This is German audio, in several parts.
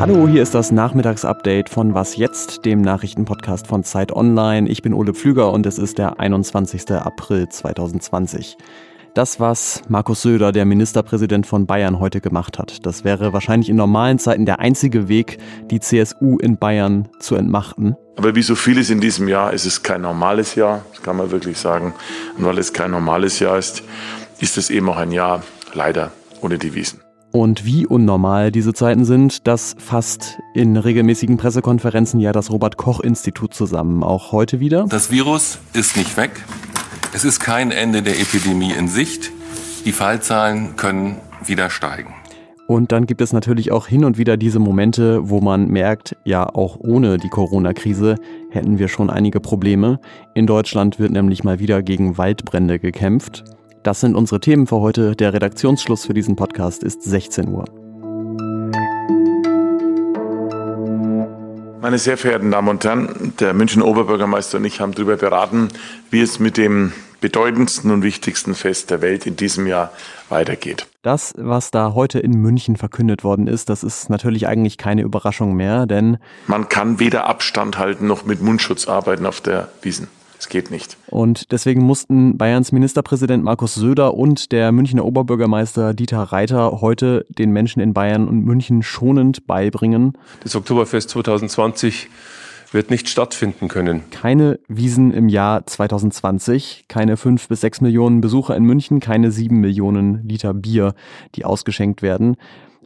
Hallo, hier ist das Nachmittagsupdate von Was jetzt, dem Nachrichtenpodcast von Zeit Online. Ich bin Ole Pflüger und es ist der 21. April 2020. Das, was Markus Söder, der Ministerpräsident von Bayern, heute gemacht hat, das wäre wahrscheinlich in normalen Zeiten der einzige Weg, die CSU in Bayern zu entmachten. Aber wie so vieles in diesem Jahr ist es kein normales Jahr, das kann man wirklich sagen. Und weil es kein normales Jahr ist, ist es eben auch ein Jahr leider ohne Devisen. Und wie unnormal diese Zeiten sind, das fasst in regelmäßigen Pressekonferenzen ja das Robert Koch Institut zusammen. Auch heute wieder. Das Virus ist nicht weg. Es ist kein Ende der Epidemie in Sicht. Die Fallzahlen können wieder steigen. Und dann gibt es natürlich auch hin und wieder diese Momente, wo man merkt, ja, auch ohne die Corona-Krise hätten wir schon einige Probleme. In Deutschland wird nämlich mal wieder gegen Waldbrände gekämpft. Das sind unsere Themen für heute. Der Redaktionsschluss für diesen Podcast ist 16 Uhr. Meine sehr verehrten Damen und Herren, der Münchner Oberbürgermeister und ich haben darüber beraten, wie es mit dem bedeutendsten und wichtigsten Fest der Welt in diesem Jahr weitergeht. Das, was da heute in München verkündet worden ist, das ist natürlich eigentlich keine Überraschung mehr, denn man kann weder Abstand halten noch mit Mundschutz arbeiten auf der Wiesen. Es geht nicht. Und deswegen mussten Bayerns Ministerpräsident Markus Söder und der Münchner Oberbürgermeister Dieter Reiter heute den Menschen in Bayern und München schonend beibringen. Das Oktoberfest 2020 wird nicht stattfinden können. Keine Wiesen im Jahr 2020, keine fünf bis sechs Millionen Besucher in München, keine sieben Millionen Liter Bier, die ausgeschenkt werden.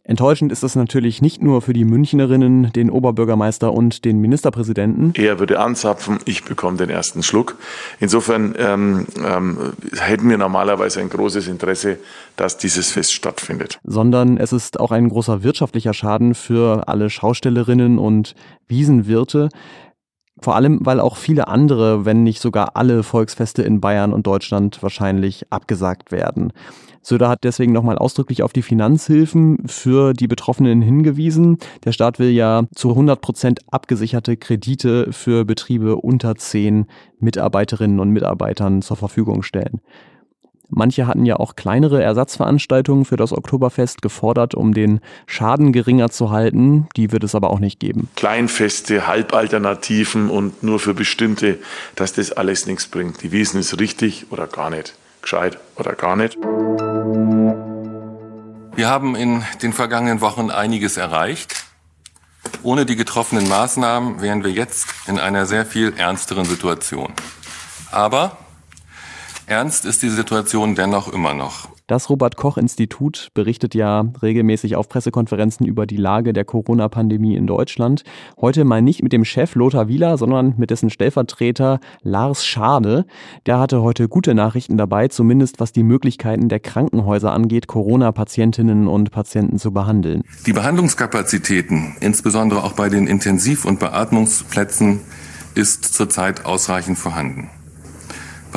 Enttäuschend ist das natürlich nicht nur für die Münchnerinnen, den Oberbürgermeister und den Ministerpräsidenten. Er würde anzapfen, ich bekomme den ersten Schluck. Insofern ähm, ähm, hätten wir normalerweise ein großes Interesse, dass dieses Fest stattfindet. Sondern es ist auch ein großer wirtschaftlicher Schaden für alle Schaustellerinnen und Wiesenwirte. Vor allem, weil auch viele andere, wenn nicht sogar alle Volksfeste in Bayern und Deutschland wahrscheinlich abgesagt werden. Söder hat deswegen nochmal ausdrücklich auf die Finanzhilfen für die Betroffenen hingewiesen. Der Staat will ja zu 100 Prozent abgesicherte Kredite für Betriebe unter zehn Mitarbeiterinnen und Mitarbeitern zur Verfügung stellen. Manche hatten ja auch kleinere Ersatzveranstaltungen für das Oktoberfest gefordert, um den Schaden geringer zu halten. Die wird es aber auch nicht geben. Kleinfeste, Halbalternativen und nur für bestimmte, dass das alles nichts bringt. Die Wiesen ist richtig oder gar nicht gescheit oder gar nicht. Wir haben in den vergangenen Wochen einiges erreicht. Ohne die getroffenen Maßnahmen wären wir jetzt in einer sehr viel ernsteren Situation. Aber ernst ist die Situation dennoch immer noch. Das Robert Koch Institut berichtet ja regelmäßig auf Pressekonferenzen über die Lage der Corona-Pandemie in Deutschland. Heute mal nicht mit dem Chef Lothar Wieler, sondern mit dessen Stellvertreter Lars Schade. Der hatte heute gute Nachrichten dabei, zumindest was die Möglichkeiten der Krankenhäuser angeht, Corona-Patientinnen und Patienten zu behandeln. Die Behandlungskapazitäten, insbesondere auch bei den Intensiv- und Beatmungsplätzen, ist zurzeit ausreichend vorhanden.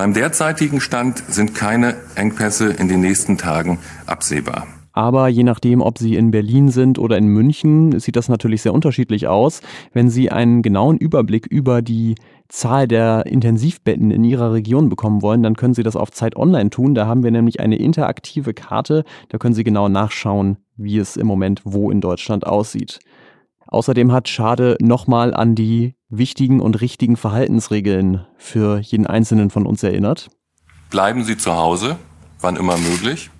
Beim derzeitigen Stand sind keine Engpässe in den nächsten Tagen absehbar. Aber je nachdem, ob Sie in Berlin sind oder in München, sieht das natürlich sehr unterschiedlich aus. Wenn Sie einen genauen Überblick über die Zahl der Intensivbetten in Ihrer Region bekommen wollen, dann können Sie das auf Zeit Online tun. Da haben wir nämlich eine interaktive Karte. Da können Sie genau nachschauen, wie es im Moment wo in Deutschland aussieht. Außerdem hat Schade nochmal an die wichtigen und richtigen Verhaltensregeln für jeden Einzelnen von uns erinnert. Bleiben Sie zu Hause, wann immer möglich.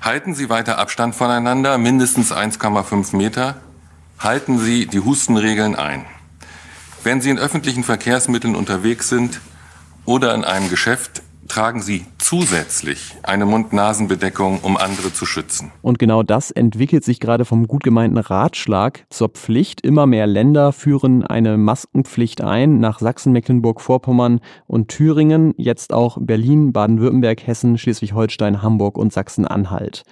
Halten Sie weiter Abstand voneinander, mindestens 1,5 Meter. Halten Sie die Hustenregeln ein. Wenn Sie in öffentlichen Verkehrsmitteln unterwegs sind oder in einem Geschäft, tragen sie zusätzlich eine Mund-Nasen-Bedeckung, um andere zu schützen. Und genau das entwickelt sich gerade vom gut gemeinten Ratschlag zur Pflicht. Immer mehr Länder führen eine Maskenpflicht ein, nach Sachsen, Mecklenburg-Vorpommern und Thüringen, jetzt auch Berlin, Baden-Württemberg, Hessen, Schleswig-Holstein, Hamburg und Sachsen-Anhalt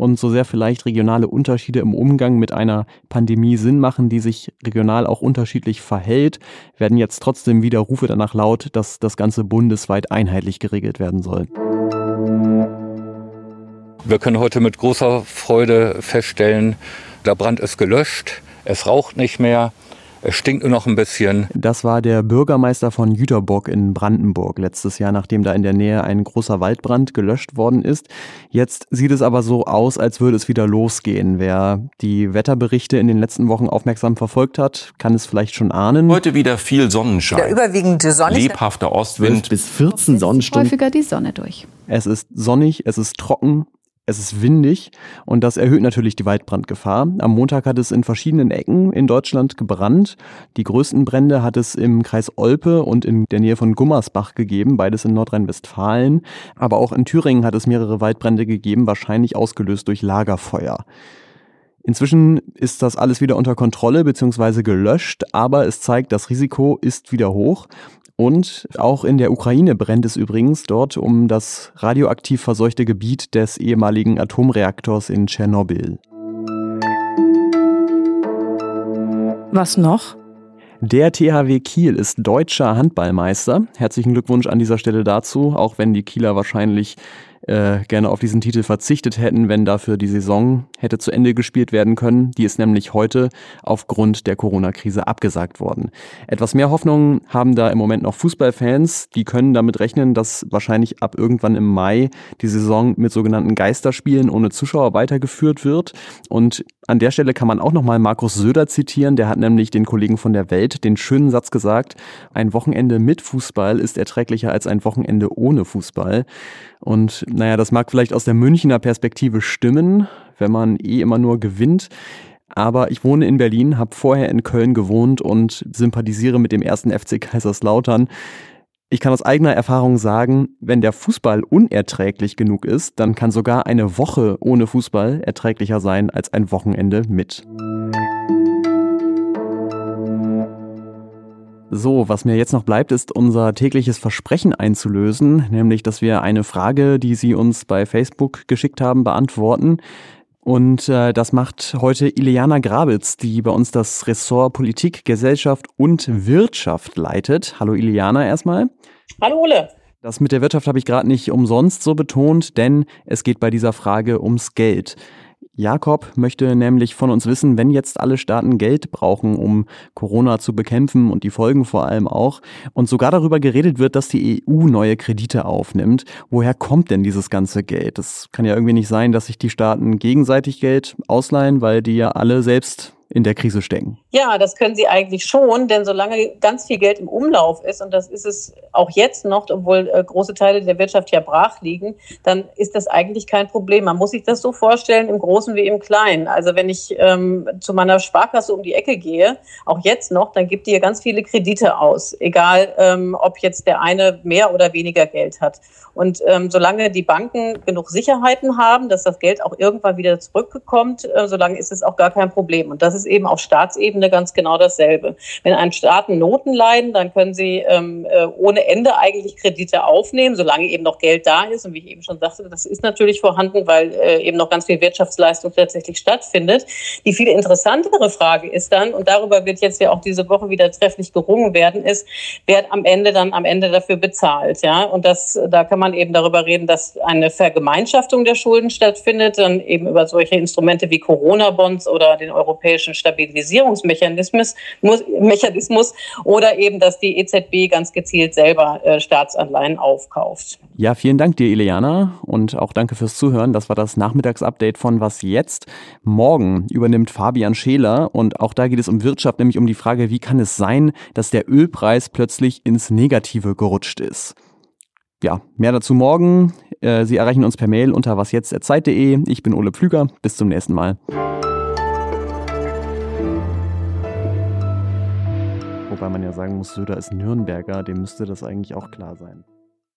und so sehr vielleicht regionale Unterschiede im Umgang mit einer Pandemie Sinn machen, die sich regional auch unterschiedlich verhält, werden jetzt trotzdem wieder Rufe danach laut, dass das Ganze bundesweit einheitlich geregelt werden soll. Wir können heute mit großer Freude feststellen, der Brand ist gelöscht, es raucht nicht mehr. Es stinkt nur noch ein bisschen. Das war der Bürgermeister von Jüterbock in Brandenburg letztes Jahr, nachdem da in der Nähe ein großer Waldbrand gelöscht worden ist. Jetzt sieht es aber so aus, als würde es wieder losgehen. Wer die Wetterberichte in den letzten Wochen aufmerksam verfolgt hat, kann es vielleicht schon ahnen. Heute wieder viel Sonnenschein. Der überwiegende Sonne. Lebhafter Ostwind. bis 14 Sonnenstunden. Häufiger die Sonne durch. Es ist sonnig, es ist trocken, es ist windig und das erhöht natürlich die Waldbrandgefahr. Am Montag hat es in verschiedenen Ecken in Deutschland gebrannt. Die größten Brände hat es im Kreis Olpe und in der Nähe von Gummersbach gegeben, beides in Nordrhein-Westfalen. Aber auch in Thüringen hat es mehrere Waldbrände gegeben, wahrscheinlich ausgelöst durch Lagerfeuer. Inzwischen ist das alles wieder unter Kontrolle bzw. gelöscht, aber es zeigt, das Risiko ist wieder hoch. Und auch in der Ukraine brennt es übrigens dort um das radioaktiv verseuchte Gebiet des ehemaligen Atomreaktors in Tschernobyl. Was noch? Der THW Kiel ist deutscher Handballmeister. Herzlichen Glückwunsch an dieser Stelle dazu, auch wenn die Kieler wahrscheinlich äh, gerne auf diesen Titel verzichtet hätten, wenn dafür die Saison hätte zu Ende gespielt werden können. Die ist nämlich heute aufgrund der Corona-Krise abgesagt worden. Etwas mehr Hoffnung haben da im Moment noch Fußballfans. Die können damit rechnen, dass wahrscheinlich ab irgendwann im Mai die Saison mit sogenannten Geisterspielen ohne Zuschauer weitergeführt wird. Und an der Stelle kann man auch nochmal Markus Söder zitieren. Der hat nämlich den Kollegen von der Welt den schönen Satz gesagt, ein Wochenende mit Fußball ist erträglicher als ein Wochenende ohne Fußball. Und naja, das mag vielleicht aus der Münchner Perspektive stimmen, wenn man eh immer nur gewinnt. Aber ich wohne in Berlin, habe vorher in Köln gewohnt und sympathisiere mit dem ersten FC Kaiserslautern. Ich kann aus eigener Erfahrung sagen, wenn der Fußball unerträglich genug ist, dann kann sogar eine Woche ohne Fußball erträglicher sein als ein Wochenende mit. So, was mir jetzt noch bleibt, ist unser tägliches Versprechen einzulösen, nämlich dass wir eine Frage, die Sie uns bei Facebook geschickt haben, beantworten. Und äh, das macht heute Ileana Grabitz, die bei uns das Ressort Politik, Gesellschaft und Wirtschaft leitet. Hallo Ileana erstmal. Hallo Ole. Das mit der Wirtschaft habe ich gerade nicht umsonst so betont, denn es geht bei dieser Frage ums Geld. Jakob möchte nämlich von uns wissen, wenn jetzt alle Staaten Geld brauchen, um Corona zu bekämpfen und die Folgen vor allem auch, und sogar darüber geredet wird, dass die EU neue Kredite aufnimmt, woher kommt denn dieses ganze Geld? Das kann ja irgendwie nicht sein, dass sich die Staaten gegenseitig Geld ausleihen, weil die ja alle selbst in der Krise stecken. Ja, das können sie eigentlich schon, denn solange ganz viel Geld im Umlauf ist, und das ist es auch jetzt noch, obwohl äh, große Teile der Wirtschaft ja brach liegen, dann ist das eigentlich kein Problem. Man muss sich das so vorstellen, im Großen wie im Kleinen. Also wenn ich ähm, zu meiner Sparkasse um die Ecke gehe, auch jetzt noch, dann gibt die ja ganz viele Kredite aus, egal ähm, ob jetzt der eine mehr oder weniger Geld hat. Und ähm, solange die Banken genug Sicherheiten haben, dass das Geld auch irgendwann wieder zurückkommt, äh, solange ist es auch gar kein Problem. Und das ist eben auf Staatsebene ganz genau dasselbe. Wenn ein Staaten Noten leiden, dann können sie ähm, äh, ohne Ende eigentlich Kredite aufnehmen, solange eben noch Geld da ist. Und wie ich eben schon sagte, das ist natürlich vorhanden, weil äh, eben noch ganz viel Wirtschaftsleistung tatsächlich stattfindet. Die viel interessantere Frage ist dann, und darüber wird jetzt ja auch diese Woche wieder trefflich gerungen werden, ist, wer am Ende dann am Ende dafür bezahlt. Ja, und das, da kann man eben darüber reden, dass eine Vergemeinschaftung der Schulden stattfindet, dann eben über solche Instrumente wie Corona-Bonds oder den europäischen Stabilisierungsmechanismus Mechanismus, oder eben, dass die EZB ganz gezielt selber äh, Staatsanleihen aufkauft. Ja, vielen Dank dir, Ileana, und auch danke fürs Zuhören. Das war das Nachmittagsupdate von Was jetzt? Morgen übernimmt Fabian Scheler und auch da geht es um Wirtschaft, nämlich um die Frage, wie kann es sein, dass der Ölpreis plötzlich ins Negative gerutscht ist. Ja, mehr dazu morgen. Äh, Sie erreichen uns per Mail unter wasjetzt.zeit.de. Ich bin Ole Pflüger. Bis zum nächsten Mal. Wobei man ja sagen muss, Söder ist Nürnberger, dem müsste das eigentlich auch klar sein.